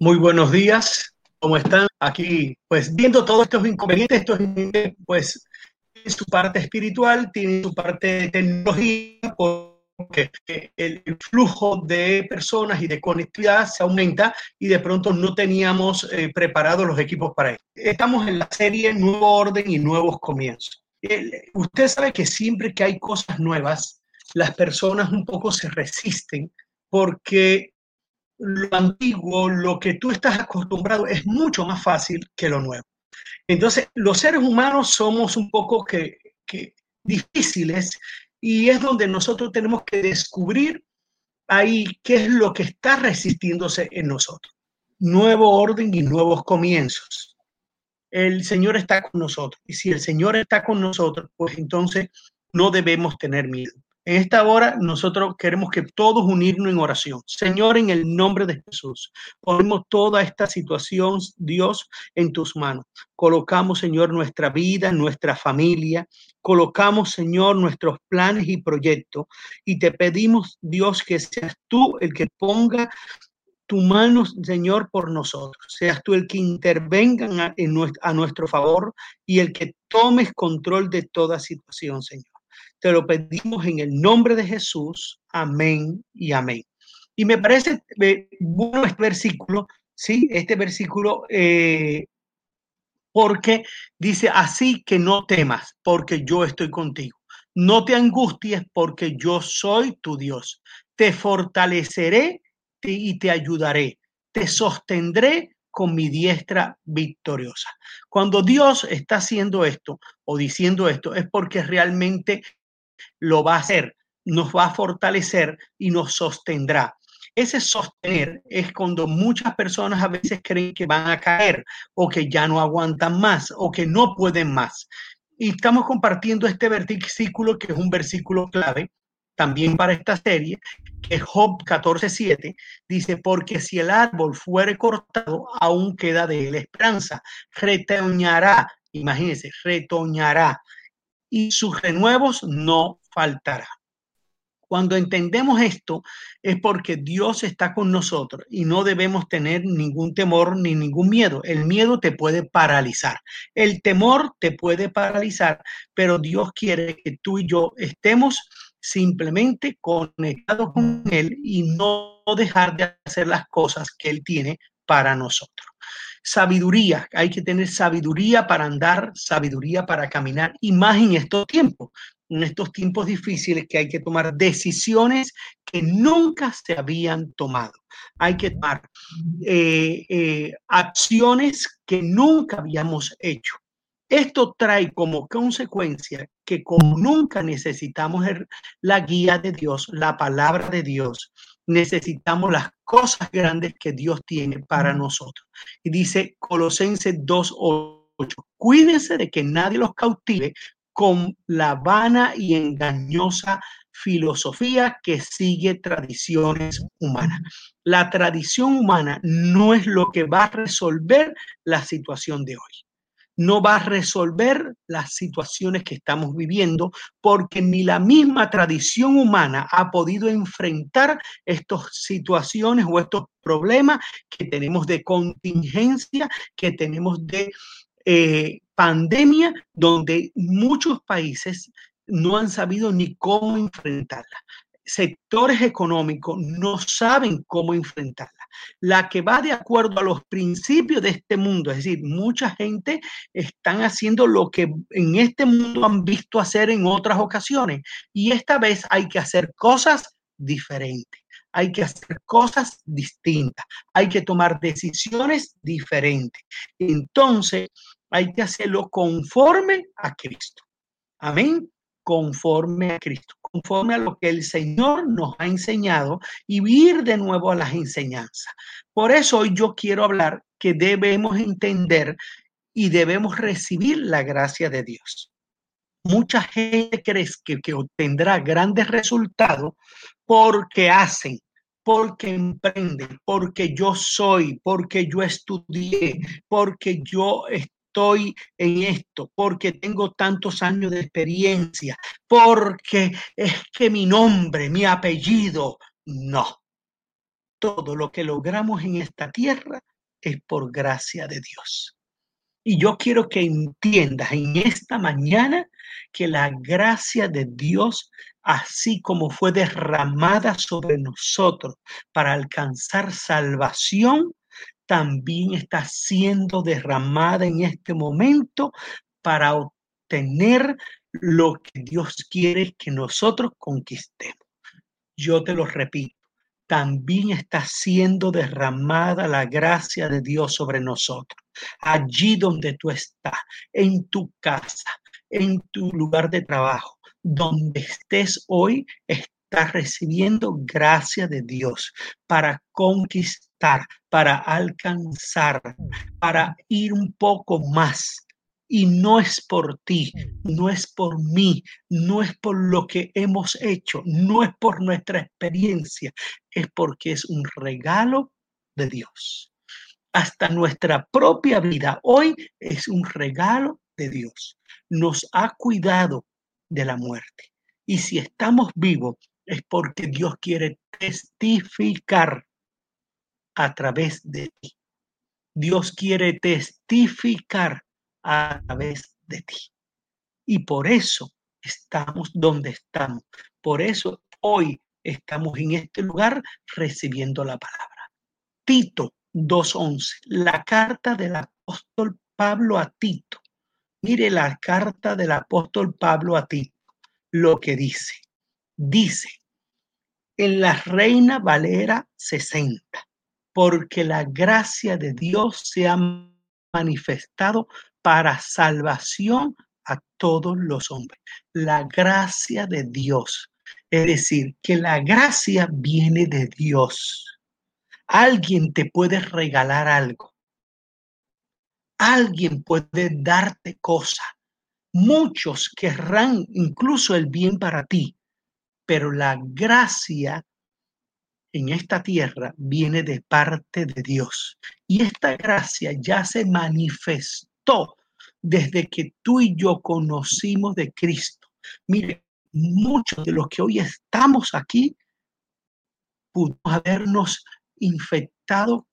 Muy buenos días, ¿cómo están? Aquí, pues viendo todos estos inconvenientes, estos pues tienen su parte espiritual, tienen su parte de tecnología, porque el, flujo de personas y de conectividad se aumenta y de pronto no teníamos eh, preparados los equipos para eso. Estamos en la serie Nuevo Orden y Nuevos Comienzos. usted sabe que siempre que hay cosas nuevas, las personas un poco se resisten porque lo antiguo, lo que tú estás acostumbrado, es mucho más fácil que lo nuevo. Entonces, los seres humanos somos un poco que, difíciles y es donde nosotros tenemos que descubrir ahí qué es lo que está resistiéndose en nosotros. Nuevo orden y nuevos comienzos. El Señor está con nosotros y si el Señor está con nosotros, pues entonces no debemos tener miedo. En esta hora nosotros queremos que todos unirnos en oración. Señor, en el nombre de Jesús, ponemos toda esta situación, Dios, en tus manos. Colocamos, Señor, nuestra vida, nuestra familia. Colocamos, Señor, nuestros planes y proyectos. Y te pedimos, Dios, que seas tú el que ponga tu mano, Señor, por nosotros. Seas tú el que intervenga a nuestro favor y el que tomes control de toda situación, Señor. Te lo pedimos en el nombre de Jesús. Amén y amén. Y me parece eh, bueno este versículo, ¿sí? Este versículo, eh, porque dice, así que no temas, porque yo estoy contigo. No te angusties, porque yo soy tu Dios. Te fortaleceré y te ayudaré. Te sostendré con mi diestra victoriosa. Cuando Dios está haciendo esto o diciendo esto, es porque realmente lo va a hacer, nos va a fortalecer y nos sostendrá. Ese sostener es cuando muchas personas a veces creen que van a caer o que ya no aguantan más o que no pueden más. Y estamos compartiendo este versículo que es un versículo clave también para esta serie, que es Job 14:7, dice, porque si el árbol fuere cortado, aún queda de él esperanza, retoñará, imagínense, retoñará, y sus renuevos no faltará. Cuando entendemos esto es porque Dios está con nosotros y no debemos tener ningún temor ni ningún miedo. El miedo te puede paralizar, el temor te puede paralizar, pero Dios quiere que tú y yo estemos simplemente conectados con Él y no dejar de hacer las cosas que Él tiene para nosotros. Sabiduría, hay que tener sabiduría para andar, sabiduría para caminar y más en estos tiempos, en estos tiempos difíciles que hay que tomar decisiones que nunca se habían tomado. Hay que tomar eh, eh, acciones que nunca habíamos hecho. Esto trae como consecuencia que como nunca necesitamos la guía de Dios, la palabra de Dios, necesitamos las cosas grandes que Dios tiene para nosotros. Y dice Colosenses 2.8, cuídense de que nadie los cautive con la vana y engañosa filosofía que sigue tradiciones humanas. La tradición humana no es lo que va a resolver la situación de hoy no va a resolver las situaciones que estamos viviendo porque ni la misma tradición humana ha podido enfrentar estas situaciones o estos problemas que tenemos de contingencia, que tenemos de eh, pandemia, donde muchos países no han sabido ni cómo enfrentarla sectores económicos no saben cómo enfrentarla. La que va de acuerdo a los principios de este mundo, es decir, mucha gente están haciendo lo que en este mundo han visto hacer en otras ocasiones y esta vez hay que hacer cosas diferentes. Hay que hacer cosas distintas, hay que tomar decisiones diferentes. Entonces, hay que hacerlo conforme a Cristo. Amén conforme a Cristo, conforme a lo que el Señor nos ha enseñado y ir de nuevo a las enseñanzas. Por eso hoy yo quiero hablar que debemos entender y debemos recibir la gracia de Dios. Mucha gente cree que, obtendrá grandes resultados porque hacen, porque emprenden, porque yo soy, porque yo estudié, porque yo en esto, porque tengo tantos años de experiencia, porque es que mi nombre, mi apellido, no. Todo lo que logramos en esta tierra es por gracia de Dios. Y yo quiero que entiendas en esta mañana que la gracia de Dios, así como fue derramada sobre nosotros para alcanzar salvación, también está siendo derramada en este momento para obtener lo que Dios quiere que nosotros conquistemos. Yo te lo repito, también está siendo derramada la gracia de Dios sobre nosotros. Allí donde tú estás, en tu casa, en tu lugar de trabajo, donde estés hoy, estás recibiendo gracia de Dios para conquistar, para alcanzar, para ir un poco más y no es por ti, no es por mí, no es por lo que hemos hecho, no es por nuestra experiencia, es porque es un regalo de Dios. Hasta nuestra propia vida hoy es un regalo de Dios. Nos ha cuidado de la muerte. Y si estamos vivos es porque Dios quiere testificar a través de ti. Dios quiere testificar a través de ti. Y por eso estamos donde estamos. Por eso hoy estamos en este lugar recibiendo la palabra. Tito 2.11, la carta del apóstol Pablo a Tito. Mire la carta del apóstol Pablo a Tito, lo que dice. Dice, en la Reina Valera 60, porque la gracia de Dios se ha manifestado para salvación a todos los hombres. La gracia de Dios. Es decir, que la gracia viene de Dios. Alguien te puede regalar algo. Alguien puede darte cosas. Muchos querrán incluso el bien para ti, pero la gracia en esta tierra viene de parte de Dios. Y esta gracia ya se manifestó desde que tú y yo conocimos de Cristo. Mire, muchos de los que hoy estamos aquí pudimos habernos infectado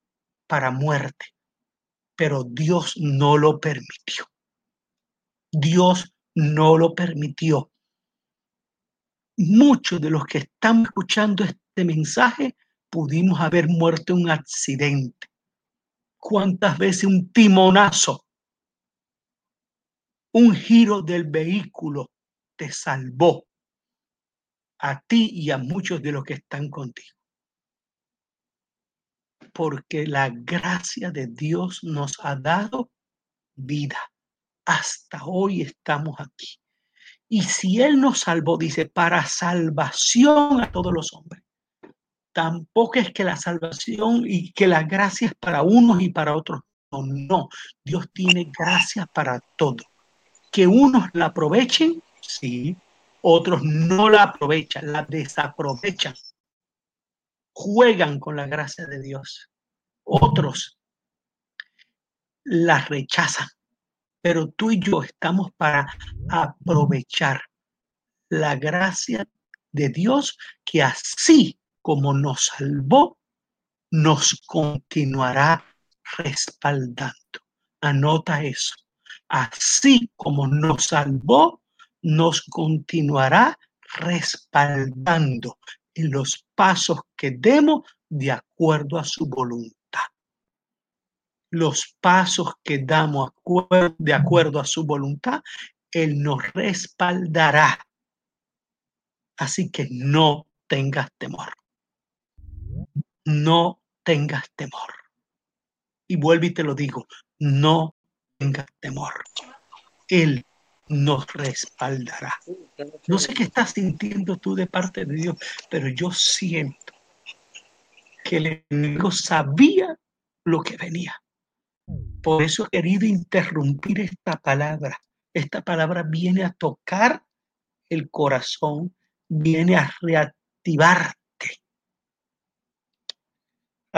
para muerte, pero Dios no lo permitió. Dios no lo permitió. Muchos de los que estamos escuchando mensaje pudimos haber muerto en un accidente. ¿Cuántas veces un timonazo un giro del vehículo te salvó a ti y a muchos de los que están contigo. Porque la gracia de Dios nos ha dado vida. Hasta hoy estamos aquí. Y si Él nos salvó, dice, para salvación a todos los hombres. Tampoco es que la salvación y que la gracia es para unos y para otros. No, no. Dios tiene gracia para todos que unos la aprovechen, sí, otros no la aprovechan, la desaprovechan, juegan con la gracia de Dios. Otros la rechazan, pero tú y yo estamos para aprovechar la gracia de Dios que así como nos salvó, nos continuará respaldando. Anota eso así como nos salvó, nos continuará respaldando en los pasos que demos de acuerdo a su voluntad. Los pasos que damos de acuerdo a su voluntad, Él nos respaldará. Así que no tengas temor. No tengas temor. Y vuelvo y te lo digo, no tenga temor. Él nos respaldará. No sé qué estás sintiendo tú de parte de Dios, pero yo siento que el enemigo sabía lo que venía. Por eso he querido interrumpir esta palabra. Esta palabra viene a tocar el corazón, viene a reactivarte,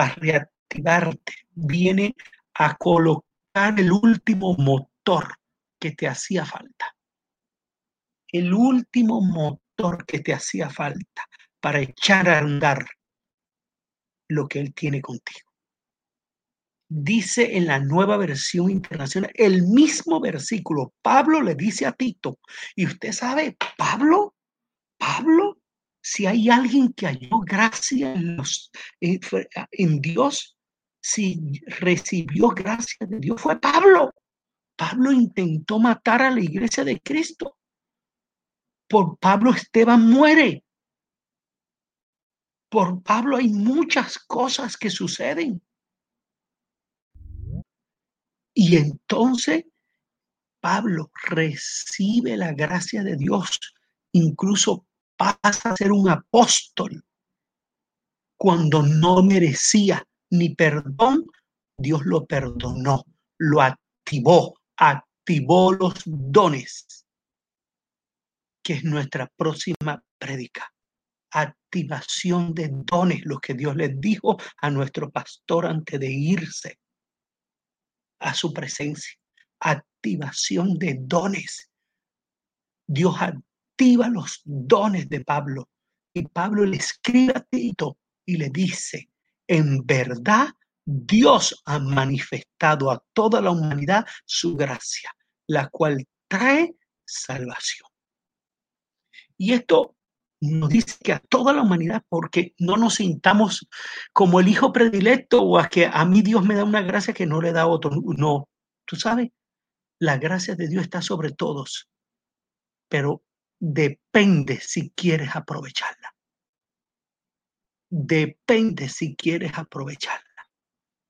a reactivarte, viene a colocar el último motor que te hacía falta. El último motor que te hacía falta para echar a andar lo que Él tiene contigo. dice en la nueva versión internacional, el mismo versículo, Pablo le dice a Tito, y usted sabe, Pablo, Pablo, si hay alguien que halló gracia en, los, en Dios, si recibió gracia de Dios, fue Pablo. Pablo intentó matar a la iglesia de Cristo. Por Pablo Esteban muere. Por Pablo hay muchas cosas que suceden. Y entonces Pablo recibe la gracia de Dios, incluso pasa a ser un apóstol cuando no merecía ni perdón, Dios lo perdonó, lo activó, activó los dones, que es nuestra próxima prédica. Activación de dones, lo que Dios les dijo a nuestro pastor antes de irse a su presencia. Activación de dones. Dios activa los dones de Pablo. Y Pablo le escribe a Tito y le dice, en verdad Dios ha manifestado a toda la humanidad su gracia, la cual trae salvación. Y esto nos dice que a toda la humanidad, porque no nos sintamos como el hijo predilecto o a que a mí Dios me da una gracia que no le da a otro. No, tú sabes, la gracia de Dios está sobre todos, pero depende si quieres aprovecharla. Depende si quieres aprovecharla.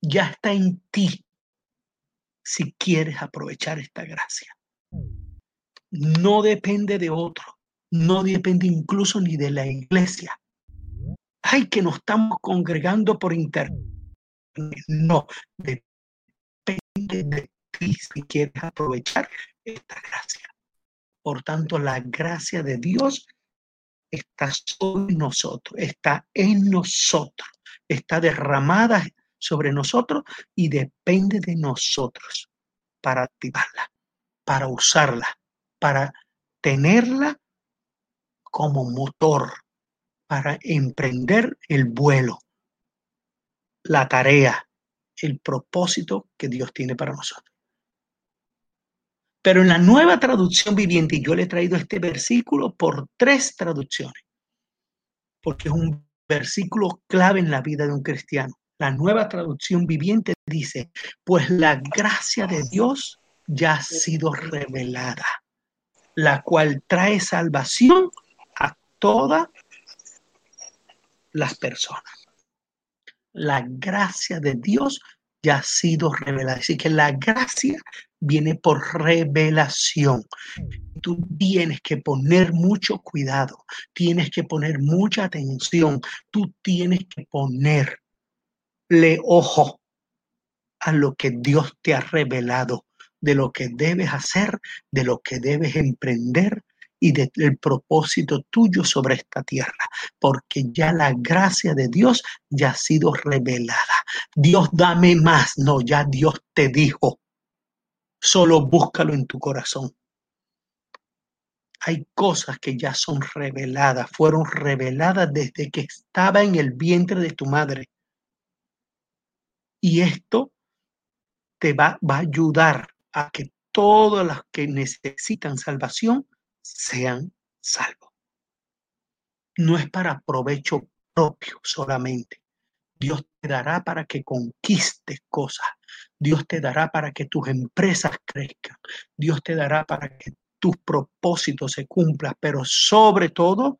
Ya está en ti si quieres aprovechar esta gracia. No depende de otro no depende incluso ni de la iglesia. Ay, que nos estamos congregando por internet. No, depende de ti si quieres aprovechar esta gracia. Por tanto, la gracia de Dios está sobre nosotros, está en nosotros, está derramada sobre nosotros y depende de nosotros para activarla, para usarla, para tenerla como motor para emprender el vuelo, la tarea, el propósito que Dios tiene para nosotros. Pero en la nueva traducción viviente, yo le he traído este versículo por tres traducciones, porque es un versículo clave en la vida de un cristiano. La nueva traducción viviente dice, pues la gracia de Dios ya ha sido revelada, la cual trae salvación todas las personas. La gracia de Dios ya ha sido revelada. Así que la gracia viene por revelación. Tú tienes que poner mucho cuidado, tienes que poner mucha atención, tú tienes que ponerle ojo a lo que Dios te ha revelado, de lo que debes hacer, de lo que debes emprender, y del propósito tuyo sobre esta tierra, porque ya la gracia de Dios ya ha sido revelada. Dios dame más, no, ya Dios te dijo, solo búscalo en tu corazón. Hay cosas que ya son reveladas, fueron reveladas desde que estaba en el vientre de tu madre. Y esto te va, va a ayudar a que todos los que necesitan salvación sean salvos. No es para provecho propio solamente. Dios te dará para que conquistes cosas. Dios te dará para que tus empresas crezcan. Dios te dará para que tus propósitos se cumplan. Pero sobre todo,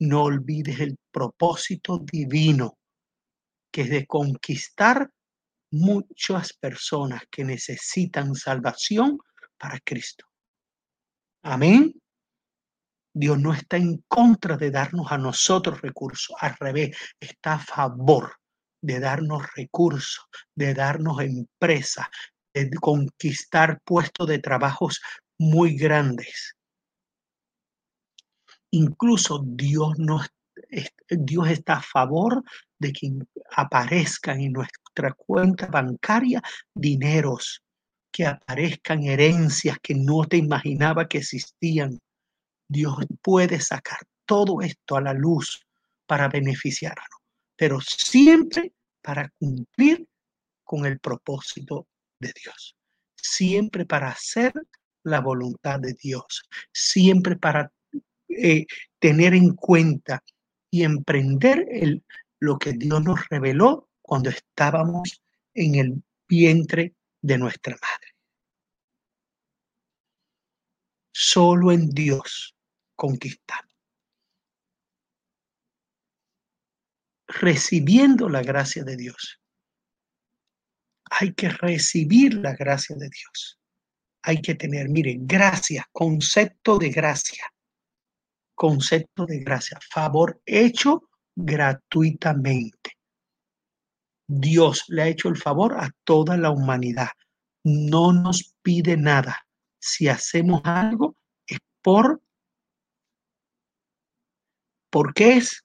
no olvides el propósito divino, que es de conquistar muchas personas que necesitan salvación para Cristo. Amén. Dios no está en contra de darnos a nosotros recursos, al revés, está a favor de darnos recursos, de darnos empresas, de conquistar puestos de trabajos muy grandes. Incluso Dios, Dios está a favor de que aparezcan en nuestra cuenta bancaria dineros, que aparezcan herencias que no te imaginaba que existían Dios puede sacar todo esto a la luz para beneficiarnos, pero siempre para cumplir con el propósito de Dios, siempre para hacer la voluntad de Dios, siempre para eh, tener en cuenta y emprender el, lo que Dios nos reveló cuando estábamos en el vientre de nuestra madre. Solo en Dios conquistamos. Recibiendo la gracia de Dios. Hay que recibir la gracia de Dios. Hay que tener, mire, gracia, concepto de gracia. Concepto de gracia. Favor hecho gratuitamente. Dios le ha hecho el favor a toda la humanidad. No nos pide nada. Si hacemos algo es por... ¿Por qué es?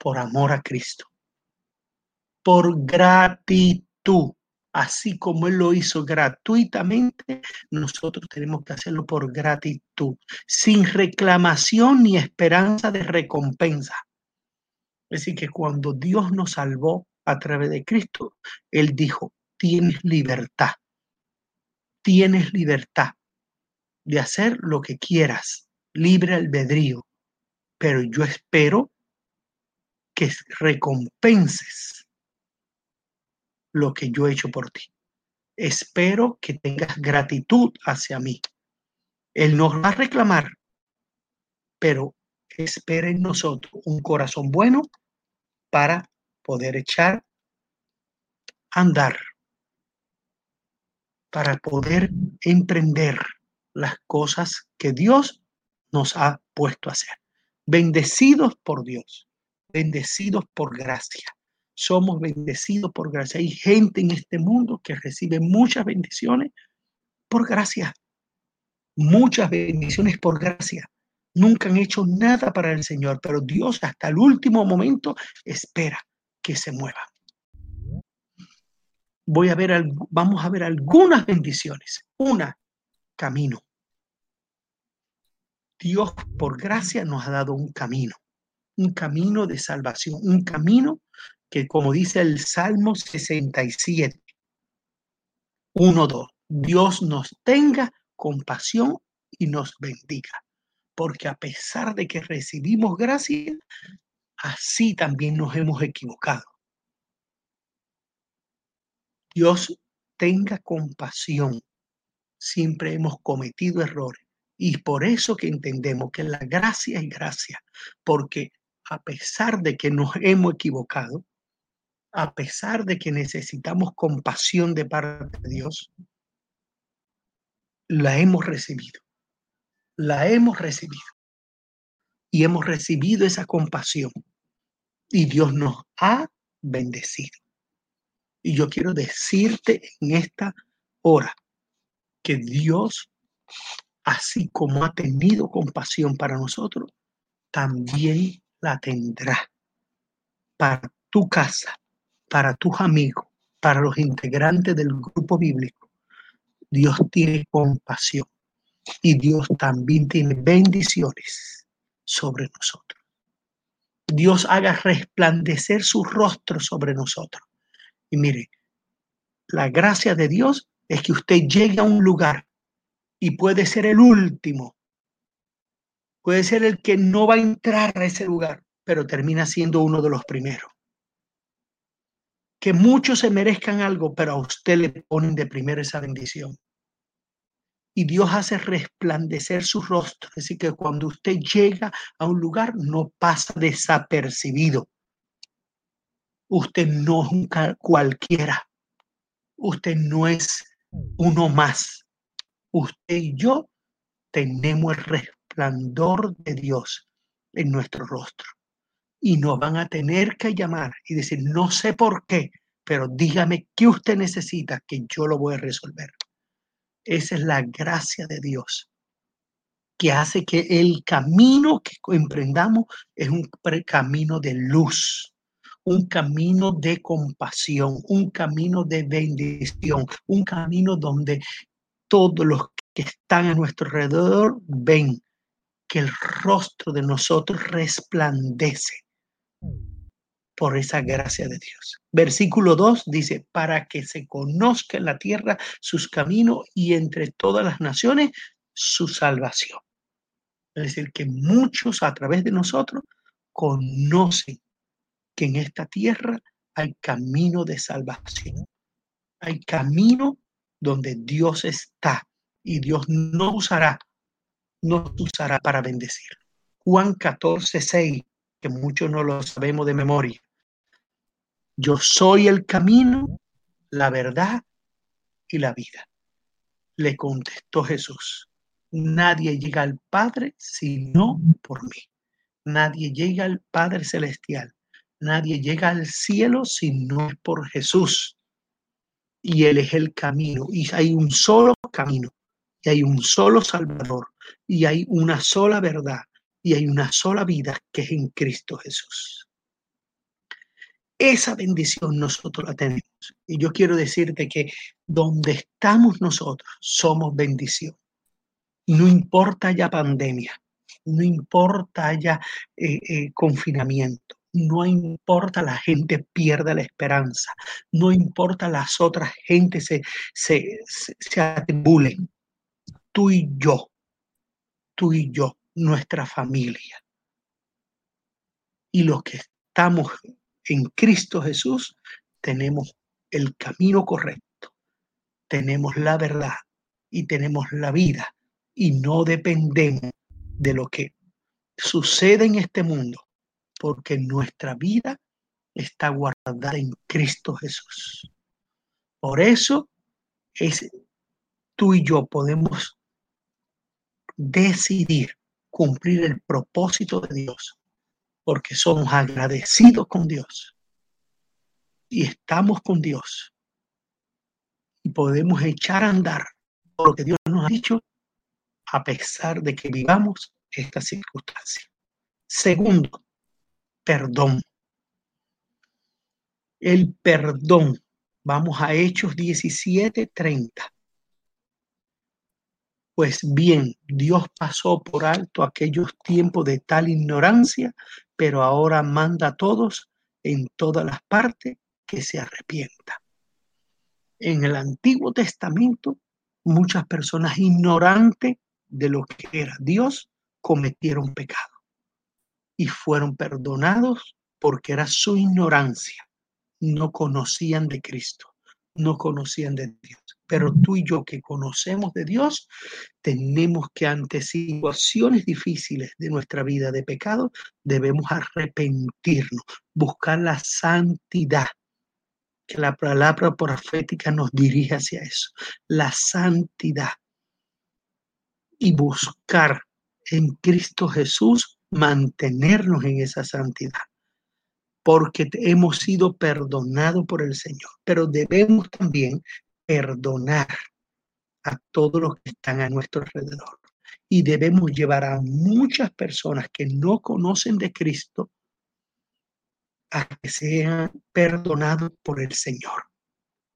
Por amor a Cristo. Por gratitud. Así como Él lo hizo gratuitamente, nosotros tenemos que hacerlo por gratitud, sin reclamación ni esperanza de recompensa. Es decir, que cuando Dios nos salvó a través de Cristo, Él dijo, tienes libertad, tienes libertad de hacer lo que quieras, libre albedrío, pero yo espero que recompenses lo que yo he hecho por ti. Espero que tengas gratitud hacia mí. Él nos va a reclamar, pero espera en nosotros un corazón bueno para poder echar andar, para poder emprender las cosas que Dios nos ha puesto a hacer. Bendecidos por Dios, bendecidos por gracia. Somos bendecidos por gracia. Hay gente en este mundo que recibe muchas bendiciones por gracia. Muchas bendiciones por gracia nunca han hecho nada para el Señor, pero Dios hasta el último momento espera que se mueva. Voy a ver, vamos a ver algunas bendiciones. Una, camino. Dios por gracia nos ha dado un camino, un camino de salvación, un camino que como dice el Salmo 67, 1, 2, Dios nos tenga compasión y nos bendiga porque a pesar de que recibimos gracia, así también nos hemos equivocado. Dios tenga compasión. Siempre hemos cometido errores. Y por eso que entendemos que la gracia es gracia, porque a pesar de que nos hemos equivocado, a pesar de que necesitamos compasión de parte de Dios, la hemos recibido la hemos recibido. Y hemos recibido esa compasión. Y Dios nos ha bendecido. Y yo quiero decirte en esta hora que Dios, así como ha tenido compasión para nosotros, también la tendrá para tu casa, para tus amigos, para los integrantes del grupo bíblico. Dios tiene compasión y Dios también tiene bendiciones sobre nosotros. Dios haga resplandecer su rostro sobre nosotros. Y mire, la gracia de Dios es que usted llegue a un lugar y puede ser el último. Puede ser el que no va a entrar a ese lugar, pero termina siendo uno de los primeros. Que muchos se merezcan algo, pero a usted le ponen de primero esa bendición y Dios hace resplandecer su rostro. Así que cuando usted llega a un lugar no pasa desapercibido. Usted no es un cualquiera. Usted no es uno más. Usted y yo tenemos el resplandor de Dios en nuestro rostro. Y nos van a tener que llamar y decir, no sé por qué, pero dígame qué usted necesita, que yo lo voy a resolver. Esa es la gracia de Dios que hace que el camino que emprendamos es un camino de luz, un camino de compasión, un camino de bendición, un camino donde todos los que están a nuestro alrededor ven que el rostro de nosotros resplandece, por esa gracia de Dios. Versículo 2 dice, para que se conozca en la tierra sus caminos y entre todas las naciones su salvación. Es decir, que muchos a través de nosotros conocen que en esta tierra hay camino de salvación. Hay camino donde Dios está y Dios no usará, no usará para bendecir. Juan 14, 6, que muchos no lo sabemos de memoria. Yo soy el camino, la verdad y la vida. Le contestó Jesús. Nadie llega al Padre sino por mí. Nadie llega al Padre Celestial. Nadie llega al cielo si no es por Jesús. Y Él es el camino. Y hay un solo camino. Y hay un solo Salvador. Y hay una sola verdad. Y hay una sola vida que es en Cristo Jesús. Esa bendición nosotros la tenemos. Y yo quiero decirte que donde estamos nosotros somos bendición. No importa ya pandemia, no importa ya eh, eh, confinamiento, no importa la gente pierda la esperanza, no importa las otras gentes se, se, se, se atribulen. Tú y yo, tú y yo, nuestra familia. Y los que estamos en Cristo Jesús, tenemos el camino correcto, tenemos la verdad y tenemos la vida y no dependemos de lo que sucede en este mundo, porque nuestra vida está guardada en Cristo Jesús. Por eso es tú y yo podemos decidir cumplir el propósito de Dios, porque somos agradecidos con Dios y estamos con Dios y podemos echar a andar lo que Dios nos ha dicho a pesar de que vivamos esta circunstancia. Segundo, perdón. El perdón. Vamos a Hechos 17:30. Pues bien, Dios pasó por alto aquellos tiempos de tal ignorancia, pero ahora manda a todos en todas las partes que se arrepientan. En el Antiguo Testamento, muchas personas ignorantes de lo que era Dios, cometieron pecado y fueron perdonados porque era su ignorancia. No conocían de Cristo, no conocían de Dios. Pero tú y yo que conocemos de Dios, tenemos que ante situaciones difíciles de nuestra vida de pecado, debemos arrepentirnos, buscar la santidad que la palabra profética nos dirige hacia eso, la santidad. Y buscar en Cristo Jesús mantenernos en esa santidad, porque hemos sido perdonados por el Señor, pero debemos también perdonar a todos los que están a nuestro alrededor. Y debemos llevar a muchas personas que no conocen de Cristo a que sean perdonados por el Señor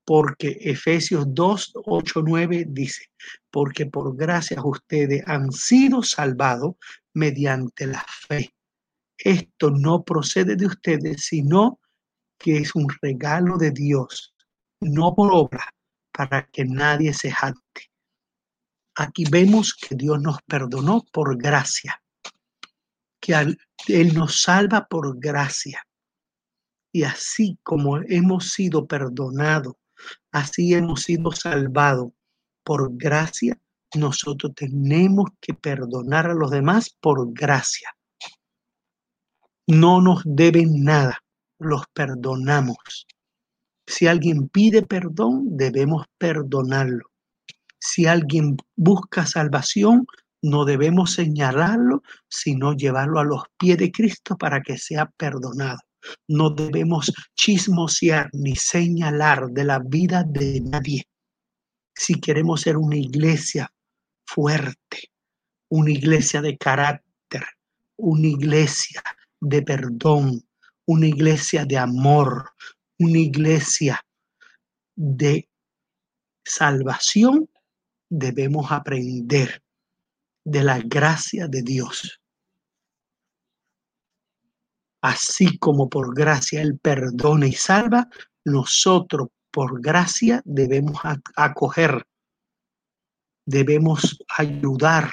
porque Efesios 2, 8, 9 dice, porque por gracias ustedes han sido salvados mediante la fe. Esto no procede de ustedes, sino que es un regalo de Dios, no por obra, para que nadie se jacte. Aquí vemos que Dios nos perdonó por gracia, que Él nos salva por gracia. Y así como hemos sido perdonados Así hemos sido salvados por gracia. Nosotros tenemos que perdonar a los demás por gracia. No nos deben nada, los perdonamos. Si alguien pide perdón, debemos perdonarlo. Si alguien busca salvación, no debemos señalarlo, sino llevarlo a los pies de Cristo para que sea perdonado. No debemos chismosear ni señalar de la vida de nadie. Si queremos ser una iglesia fuerte, una iglesia de carácter, una iglesia de perdón, una iglesia de amor, una iglesia de salvación, debemos aprender de la gracia de Dios. así como por gracia Él perdona y salva, nosotros por gracia debemos acoger, debemos ayudar,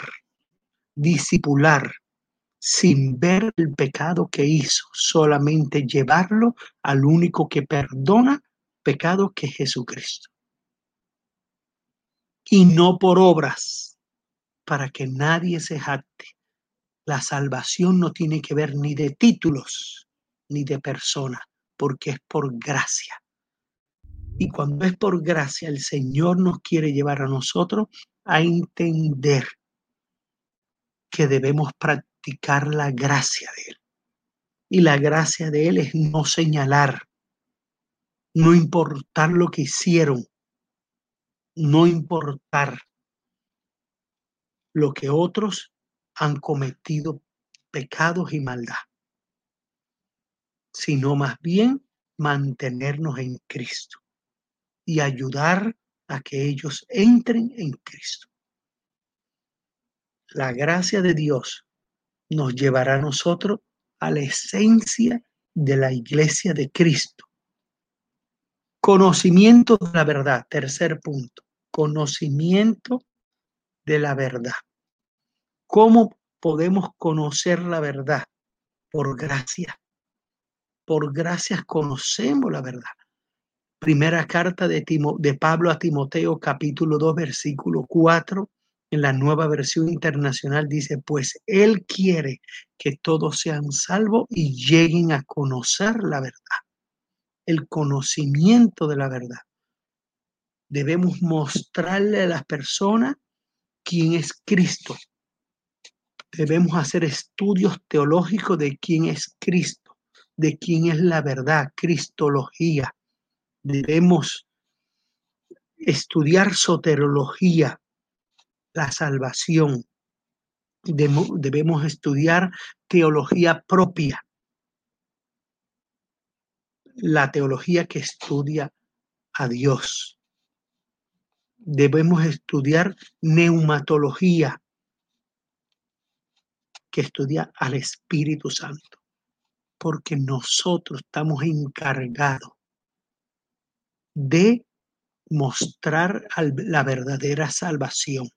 disipular, sin ver el pecado que hizo, solamente llevarlo al único que perdona pecado que es Jesucristo. Y no por obras, para que nadie se jacte. La salvación no tiene que ver ni de títulos ni de persona, porque es por gracia. Y cuando es por gracia, el Señor nos quiere llevar a nosotros a entender que debemos practicar la gracia de Él. Y la gracia de Él es no señalar, no importar lo que hicieron, no importar lo que otros han cometido pecados y maldad, sino más bien mantenernos en Cristo y ayudar a que ellos entren en Cristo. La gracia de Dios nos llevará a nosotros a la esencia de la iglesia de Cristo. Conocimiento de la verdad, tercer punto, conocimiento de la verdad. ¿Cómo podemos conocer la verdad? Por gracia. Por gracias conocemos la verdad. Primera carta de, de Pablo a Timoteo, capítulo 2, versículo 4, en la nueva versión internacional dice, pues Él quiere que todos sean salvos y lleguen a conocer la verdad. El conocimiento de la verdad. Debemos mostrarle a las personas quién es Cristo. Debemos hacer estudios teológicos de quién es Cristo, de quién es la verdad, cristología. Debemos estudiar soterología, la salvación. Debemos estudiar teología propia, la teología que estudia a Dios. Debemos estudiar neumatología, que estudia al Espíritu Santo, porque nosotros estamos encargados de mostrar la verdadera salvación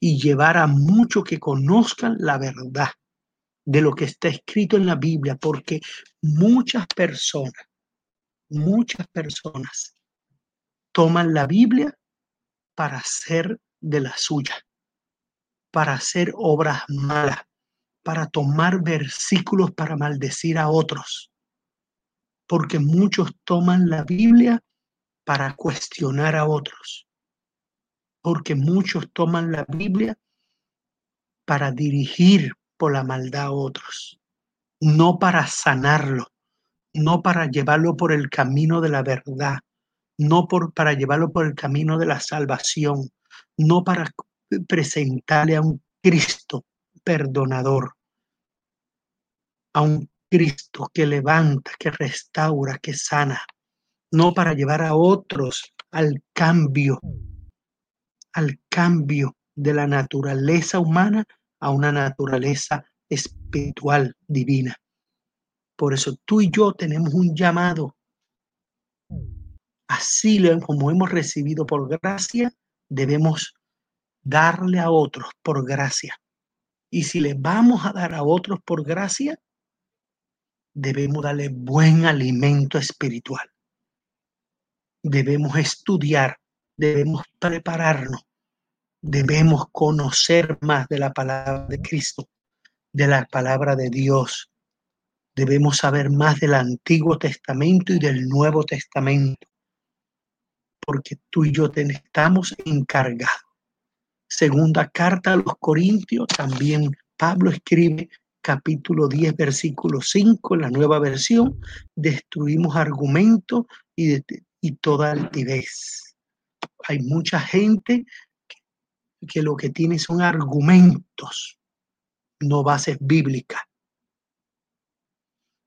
y llevar a muchos que conozcan la verdad de lo que está escrito en la Biblia, porque muchas personas, muchas personas toman la Biblia para hacer de la suya, para hacer obras malas, para tomar versículos para maldecir a otros. Porque muchos toman la Biblia para cuestionar a otros. Porque muchos toman la Biblia para dirigir por la maldad a otros, no para sanarlo, no para llevarlo por el camino de la verdad, no por, para llevarlo por el camino de la salvación, no para presentarle a un Cristo perdonador, a un Cristo que levanta, que restaura, que sana, no para llevar a otros al cambio, al cambio de la naturaleza humana a una naturaleza espiritual divina. Por eso tú y yo tenemos un llamado Así como hemos recibido por gracia, debemos darle a otros por gracia. Y si le vamos a dar a otros por gracia, debemos darle buen alimento espiritual. Debemos estudiar, debemos prepararnos, debemos conocer más de la palabra de Cristo, de la palabra de Dios. Debemos saber más del Antiguo Testamento y del Nuevo Testamento porque tú y yo estamos encargados. Segunda carta a los Corintios, también Pablo escribe capítulo 10, versículo 5, la nueva versión, destruimos argumentos y, y toda altivez. Hay mucha gente que, lo que tiene son argumentos, no bases bíblicas.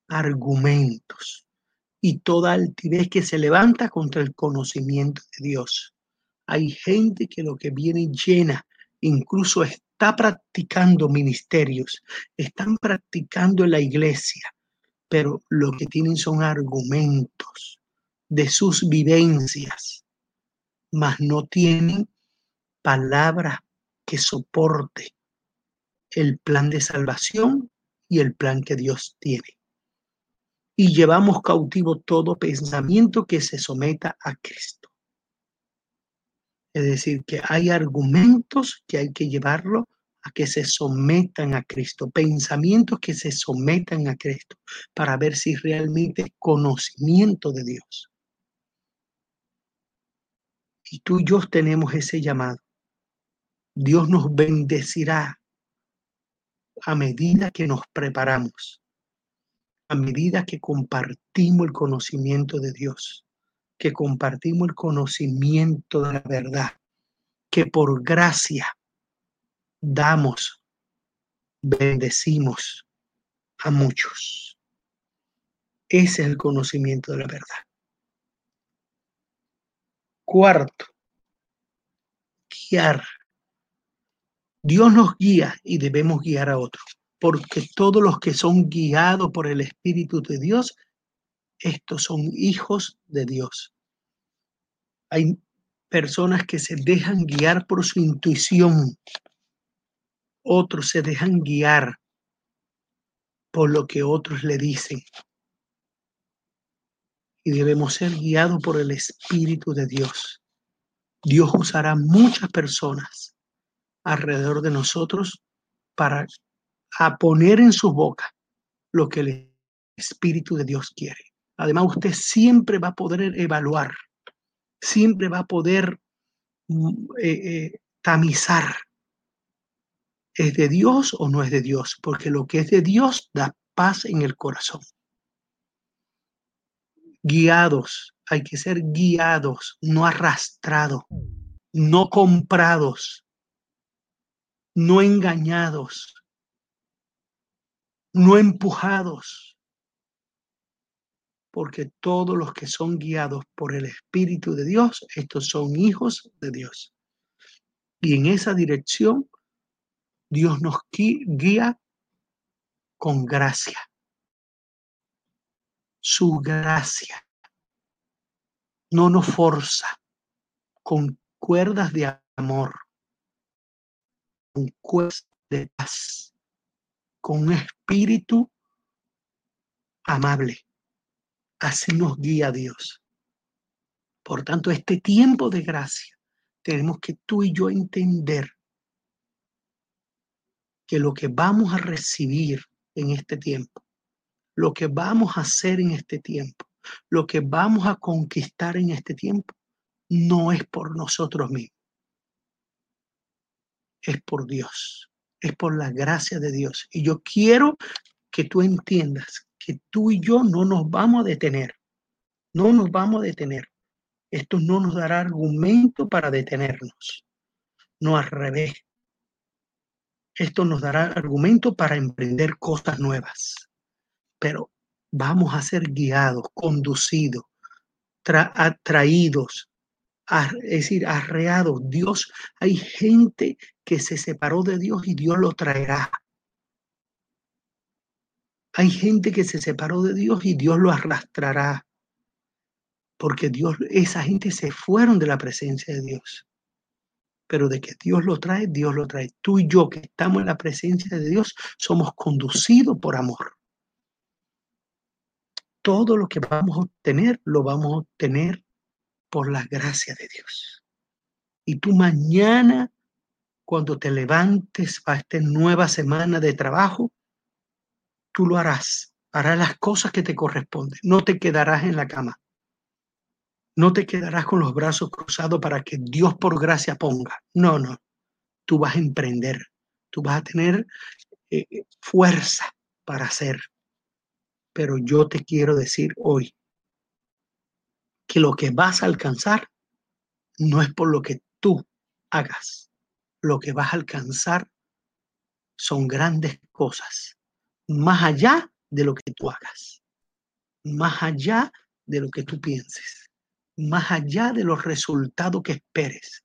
Argumentos y toda altivez que se levanta contra el conocimiento de Dios. Hay gente que lo que viene llena, incluso está practicando ministerios, están practicando en la iglesia, pero lo que tienen son argumentos de sus vivencias, mas no tienen palabra que soporte el plan de salvación y el plan que Dios tiene. Y llevamos cautivo todo pensamiento que se someta a Cristo. Es decir, que hay argumentos que hay que llevarlo a que se sometan a Cristo, pensamientos que se sometan a Cristo, para ver si realmente conocimiento de Dios. Y tú y yo tenemos ese llamado. Dios nos bendecirá a medida que nos preparamos, a medida que compartimos el conocimiento de Dios, que compartimos el conocimiento de la verdad, que por gracia damos, bendecimos a muchos. Ese es el conocimiento de la verdad. Cuarto, guiar. Dios nos guía y debemos guiar a otros, porque todos los que son guiados por el Espíritu de Dios, estos son hijos de Dios. Hay personas que se dejan guiar por su intuición, otros se dejan guiar por lo que otros le dicen. Y debemos ser guiados por el Espíritu de Dios. Dios usará muchas personas alrededor de nosotros para a poner en su boca lo que el Espíritu de Dios quiere. Además, usted siempre va a poder evaluar, siempre va a poder mm, eh, eh, tamizar ¿Es de Dios o no es de Dios? Porque lo que es de Dios da paz en el corazón. Guiados, hay que ser guiados, no arrastrados, no comprados, no engañados, no empujados. Porque todos los que son guiados por el Espíritu de Dios, estos son hijos de Dios. Y en esa dirección Dios nos guía con gracia. Su gracia no nos forza con cuerdas de amor, con cuerdas de paz, con un espíritu amable. Así nos guía Dios. Por tanto, este tiempo de gracia tenemos que tú y yo entender que lo que vamos a recibir en este tiempo, lo que vamos a hacer en este tiempo, lo que vamos a conquistar en este tiempo, no es por nosotros mismos, es por Dios, es por la gracia de Dios. Y yo quiero que tú entiendas que tú y yo no nos vamos a detener, no nos vamos a detener. Esto no nos dará argumento para detenernos, no al revés esto nos dará argumento para emprender cosas nuevas. Pero vamos a ser guiados, conducidos, atraídos, es decir, arreados. Dios, hay gente que se separó de Dios y Dios lo traerá. Hay gente que se separó de Dios y Dios lo arrastrará. Porque Dios, esa gente se fueron de la presencia de Dios pero de que Dios lo trae, Dios lo trae. Tú y yo que estamos en la presencia de Dios somos conducidos por amor. Todo lo que vamos a obtener, lo vamos a obtener por la gracia de Dios. Y tú mañana, cuando te levantes para esta nueva semana de trabajo, tú lo harás. Harás las cosas que te corresponden. No te quedarás en la cama. No te quedarás con los brazos cruzados para que Dios por gracia ponga. No, no. Tú vas a emprender. Tú vas a tener eh, eh, fuerza para hacer. Pero yo te quiero decir hoy que lo que vas a alcanzar no es por lo que tú hagas. Lo que vas a alcanzar son grandes cosas, más allá de lo que tú hagas, más allá de lo que tú pienses más allá de los resultados que esperes.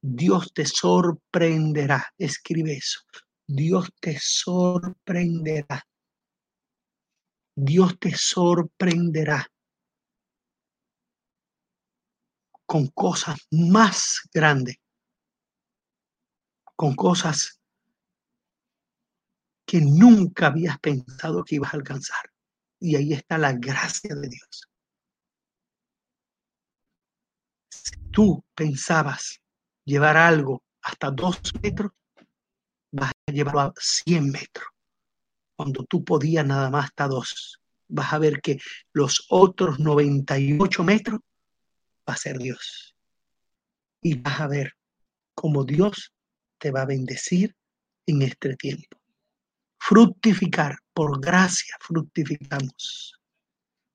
Dios te sorprenderá. Escribe eso. Dios te sorprenderá. Dios te sorprenderá con cosas más grandes, con cosas que nunca habías pensado que ibas a alcanzar. Y ahí está la gracia de Dios. Si tú pensabas llevar algo hasta dos metros, vas a llevarlo a 100 metros. Cuando tú podías nada más hasta dos, vas a ver que los otros 98 metros va a ser Dios. Y vas a ver cómo Dios te va a bendecir en este tiempo. Fructificar, por gracia fructificamos.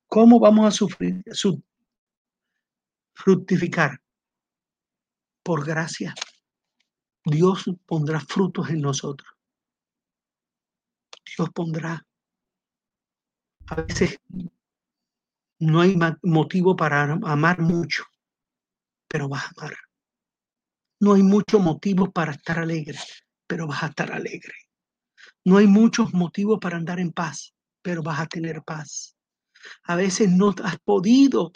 ¿Cómo vamos a sufrir? Su, fructificar por gracia. Dios pondrá frutos en nosotros. Pondrá. A veces no hay motivo para amar mucho, pero vas a amar. No hay muchos motivos para estar alegre, pero vas a estar alegre. No hay muchos motivos para andar en paz, pero vas a tener paz. A veces no has podido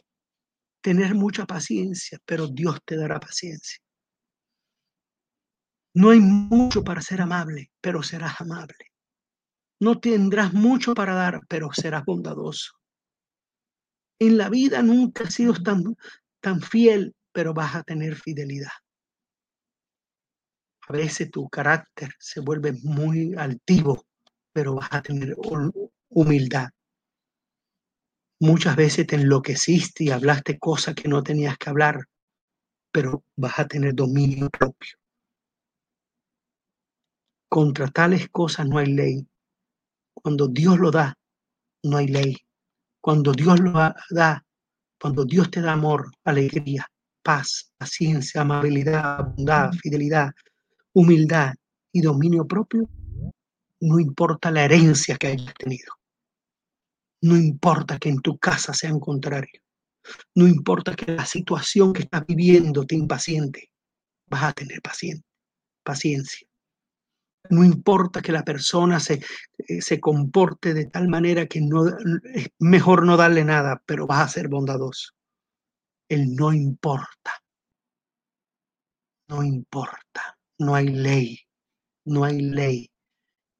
tener mucha paciencia, pero Dios te dará paciencia. No hay mucho para ser amable, pero serás amable. No tendrás mucho para dar, pero serás bondadoso. En la vida nunca has sido tan, tan fiel, pero vas a tener fidelidad. A veces tu carácter se vuelve muy altivo, pero vas a tener humildad. Muchas veces te enloqueciste y hablaste cosas que no tenías que hablar, pero vas a tener dominio propio. Contra tales cosas no hay ley. Cuando Dios lo da, no hay ley. Cuando Dios lo da, cuando Dios te da amor, alegría, paz, paciencia, amabilidad, bondad, fidelidad, humildad y dominio propio, no importa la herencia que hayas tenido. No importa que en tu casa sea un contrario. No importa que la situación que estás viviendo te impaciente. Vas a tener paciencia. No importa que la persona se, eh, se comporte de tal manera que no, es mejor no darle nada, pero vas a ser bondadoso. El no importa. No importa. No hay ley. No hay ley.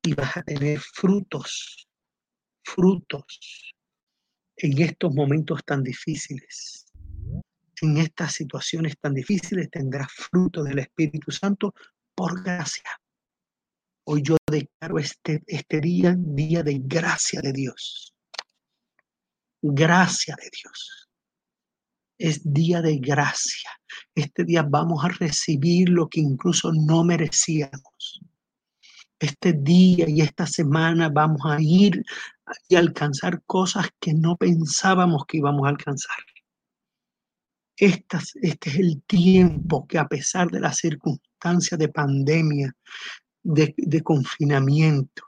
Y vas a tener frutos. Frutos en estos momentos tan difíciles. En estas situaciones tan difíciles tendrás fruto del Espíritu Santo por gracia Hoy yo declaro este, este día, día de gracia de Dios. Gracia de Dios. Es día de gracia. Este día vamos a recibir lo que incluso no merecíamos. Este día y esta semana vamos a ir y alcanzar cosas que no pensábamos que íbamos a alcanzar. este es el tiempo que a pesar de las circunstancias de pandemia, de, confinamiento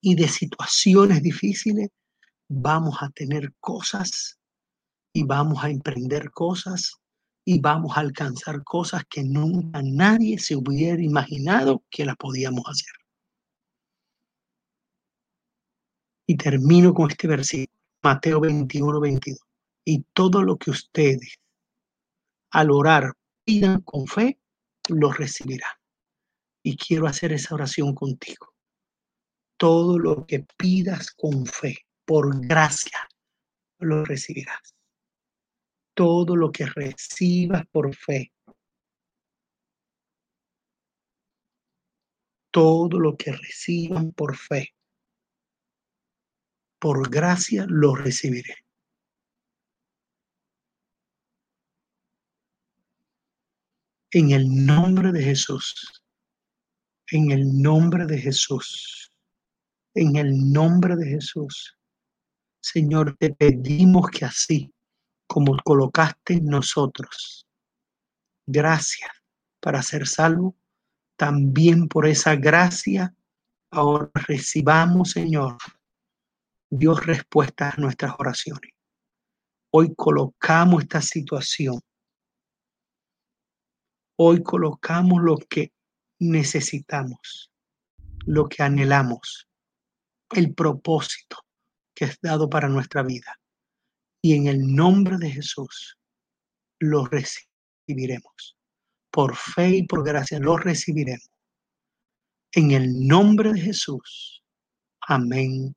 y de situaciones difíciles, vamos a tener cosas y vamos a emprender cosas y vamos a alcanzar cosas que nunca nadie se hubiera imaginado que las podíamos hacer. Y termino con este versículo, Mateo 21, 22. Y todo lo que ustedes al orar pidan con fe, lo recibirán y quiero hacer esa oración contigo. Todo lo que pidas con fe, por gracia, lo recibirás. Todo lo que recibas por fe, todo lo que reciban por fe, por gracia lo recibiré. En el nombre de Jesús en el nombre de Jesús. En el nombre de Jesús. Señor, te pedimos que así como colocaste en nosotros, gracias para ser salvo, también por esa gracia, ahora recibamos, Señor, Dios respuesta a nuestras oraciones. Hoy colocamos esta situación. Hoy colocamos lo que necesitamos, lo que anhelamos, el propósito, que has dado para nuestra vida. Y en el nombre de Jesús lo recibiremos. Por fe y por gracia lo recibiremos. En el nombre de Jesús. Amén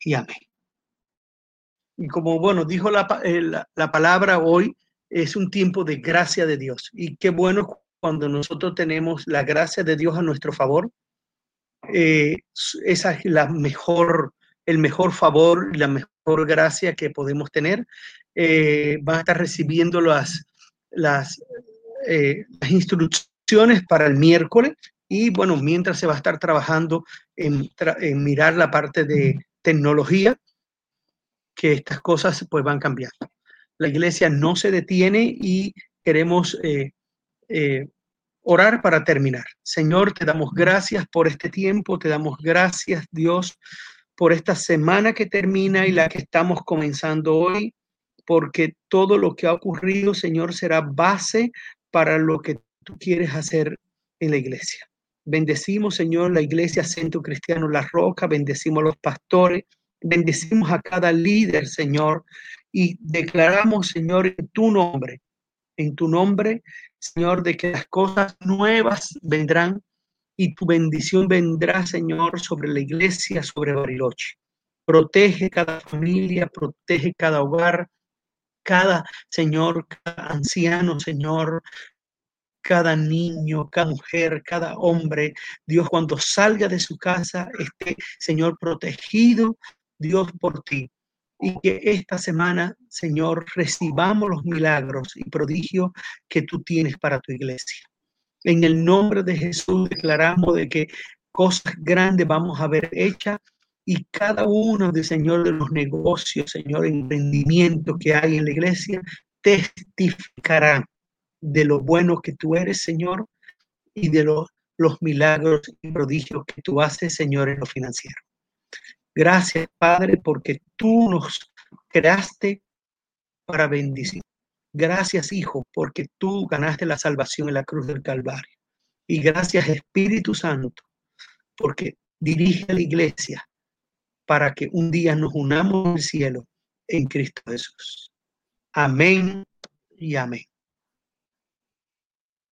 y amén. Y como, bueno, dijo la, eh, la, palabra hoy, es un tiempo de gracia de Dios. Y qué bueno cuando nosotros tenemos la gracia de Dios a nuestro favor. Eh, esa es la mejor, el mejor favor la mejor gracia que podemos tener. Eh, a estar recibiendo las, las, las instrucciones para el miércoles y bueno, mientras se va a estar trabajando en, en mirar la parte de tecnología, que estas cosas pues van cambiando. La iglesia no se detiene y queremos eh, eh, orar para terminar. Señor, te damos gracias por este tiempo, te damos gracias Dios por esta semana que termina y la que estamos comenzando hoy, porque todo lo que ha ocurrido, Señor, será base para lo que tú quieres hacer en la iglesia. Bendecimos, Señor, la iglesia Centro Cristiano La Roca, bendecimos a los pastores, bendecimos a cada líder, Señor, y declaramos, Señor, en tu nombre, en tu nombre, Señor, de que las cosas nuevas vendrán y tu bendición vendrá, Señor, sobre la iglesia, sobre Bariloche. Protege cada familia, protege cada hogar, cada Señor, cada anciano, Señor, cada niño, cada mujer, cada hombre, Dios cuando salga de su casa esté, Señor, protegido, Dios, por ti. Y que esta semana, Señor, recibamos los milagros y prodigios que tú tienes para tu iglesia. En el nombre de Jesús declaramos de que cosas grandes vamos a ver hechas y cada uno de Señor de los negocios, Señor, emprendimiento que hay en la iglesia, testificarán de lo bueno que tú eres, Señor, y de los, los milagros y prodigios que tú haces, Señor, en lo financiero. Gracias, Padre, porque tú nos creaste para bendición. Gracias, Hijo, porque tú ganaste la salvación en la cruz del Calvario. Y gracias, Espíritu Santo, porque dirige a la iglesia para que un día nos unamos en el cielo en Cristo Jesús. Amén y amén.